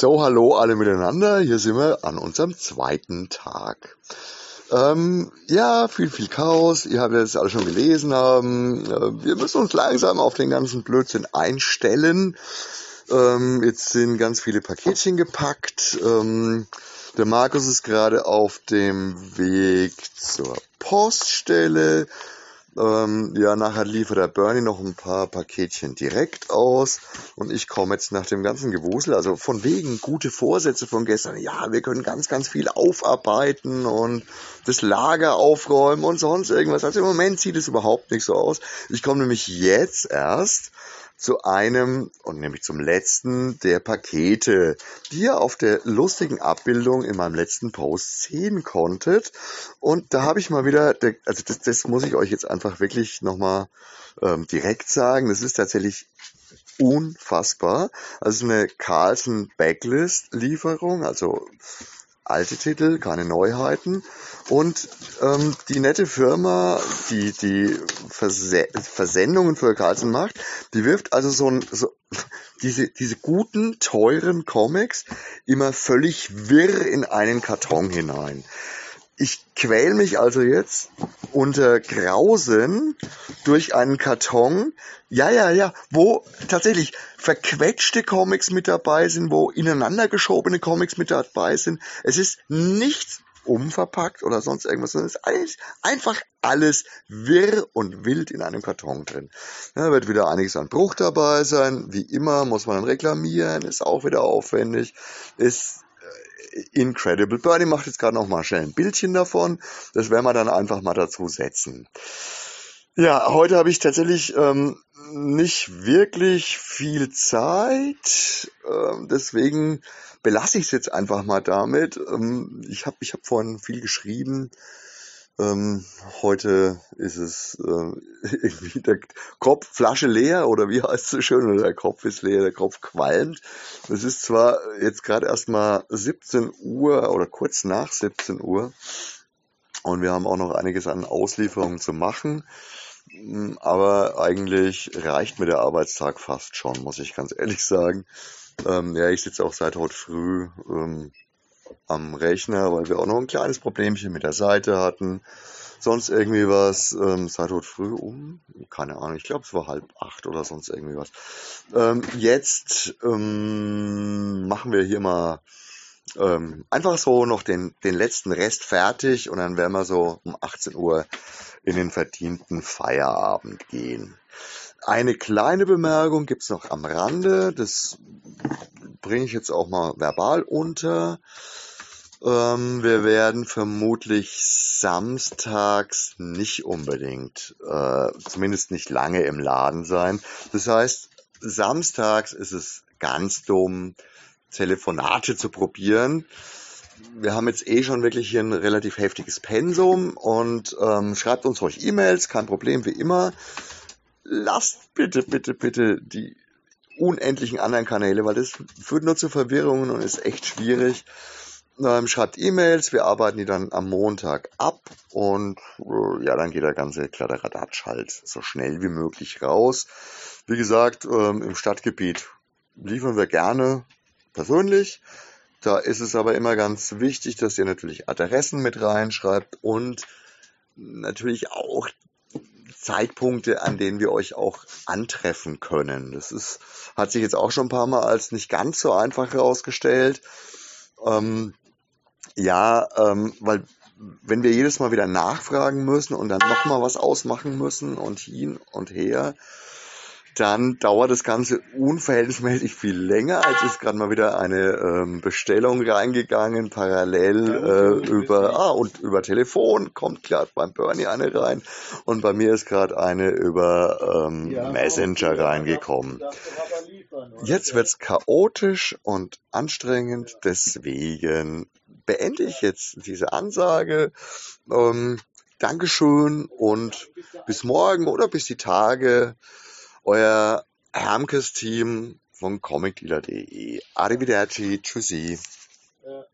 So, hallo alle miteinander. Hier sind wir an unserem zweiten Tag. Ähm, ja, viel, viel Chaos. Ihr habt jetzt alle schon gelesen haben. Äh, wir müssen uns langsam auf den ganzen Blödsinn einstellen. Ähm, jetzt sind ganz viele Paketchen gepackt. Ähm, der Markus ist gerade auf dem Weg zur Poststelle. Ähm, ja, nachher liefert der Bernie noch ein paar Paketchen direkt aus und ich komme jetzt nach dem ganzen Gewusel, also von wegen gute Vorsätze von gestern, ja, wir können ganz, ganz viel aufarbeiten und das Lager aufräumen und sonst irgendwas. Also im Moment sieht es überhaupt nicht so aus. Ich komme nämlich jetzt erst zu einem und nämlich zum letzten der Pakete, die ihr auf der lustigen Abbildung in meinem letzten Post sehen konntet. Und da habe ich mal wieder, also das, das muss ich euch jetzt einfach wirklich nochmal ähm, direkt sagen, das ist tatsächlich unfassbar. Also eine Carlson Backlist Lieferung, also alte Titel, keine Neuheiten. Und ähm, die nette Firma, die die Verse Versendungen für Carlsen macht, die wirft also so, ein, so diese, diese guten, teuren Comics immer völlig wirr in einen Karton hinein. Ich quäl mich also jetzt unter Grausen durch einen Karton. Ja, ja, ja, wo tatsächlich verquetschte Comics mit dabei sind, wo ineinander geschobene Comics mit dabei sind. Es ist nichts umverpackt oder sonst irgendwas, sondern es ist einfach alles wirr und wild in einem Karton drin. Da wird wieder einiges an Bruch dabei sein. Wie immer muss man dann reklamieren, ist auch wieder aufwendig, ist incredible. Bernie macht jetzt gerade noch mal schnell ein Bildchen davon. Das werden wir dann einfach mal dazu setzen. Ja, heute habe ich tatsächlich ähm, nicht wirklich viel Zeit. Ähm, deswegen belasse ich es jetzt einfach mal damit. Ähm, ich habe ich hab vorhin viel geschrieben. Ähm, heute ist es äh, irgendwie der Kopf Flasche leer oder wie heißt es so schön, der Kopf ist leer, der Kopf qualmt. Es ist zwar jetzt gerade erst mal 17 Uhr oder kurz nach 17 Uhr und wir haben auch noch einiges an Auslieferungen zu machen, aber eigentlich reicht mir der Arbeitstag fast schon, muss ich ganz ehrlich sagen. Ähm, ja, ich sitze auch seit heute früh ähm, am Rechner, weil wir auch noch ein kleines Problemchen mit der Seite hatten. Sonst irgendwie was, ähm, seit heute früh um, keine Ahnung, ich glaube es war halb acht oder sonst irgendwie was. Ähm, jetzt ähm, machen wir hier mal ähm, einfach so noch den, den letzten Rest fertig und dann werden wir so um 18 Uhr in den verdienten Feierabend gehen. Eine kleine Bemerkung gibt's noch am Rande, das bringe ich jetzt auch mal verbal unter. Ähm, wir werden vermutlich samstags nicht unbedingt, äh, zumindest nicht lange im Laden sein. Das heißt, samstags ist es ganz dumm, Telefonate zu probieren. Wir haben jetzt eh schon wirklich hier ein relativ heftiges Pensum und ähm, schreibt uns ruhig E-Mails, kein Problem wie immer. Lasst bitte, bitte, bitte die unendlichen anderen Kanäle, weil das führt nur zu Verwirrungen und ist echt schwierig. Ähm, schreibt E-Mails, wir arbeiten die dann am Montag ab und äh, ja, dann geht der ganze Kladderadatsch halt so schnell wie möglich raus. Wie gesagt, ähm, im Stadtgebiet liefern wir gerne persönlich. Da ist es aber immer ganz wichtig, dass ihr natürlich Adressen mit reinschreibt und natürlich auch Zeitpunkte, an denen wir euch auch antreffen können. Das ist, hat sich jetzt auch schon ein paar Mal als nicht ganz so einfach herausgestellt. Ähm, ja, ähm, weil wenn wir jedes Mal wieder nachfragen müssen und dann nochmal was ausmachen müssen und hin und her, dann dauert das Ganze unverhältnismäßig viel länger. Als ist gerade mal wieder eine ähm, Bestellung reingegangen, parallel äh, über ah und über Telefon kommt gerade beim Bernie eine rein und bei mir ist gerade eine über ähm, Messenger reingekommen. Jetzt wird's chaotisch und anstrengend, deswegen beende ich jetzt diese Ansage. Ähm, Dankeschön und bis morgen oder bis die Tage euer Hermkes-Team von comicdealer.de. Arrivederci, tschüssi. Ja.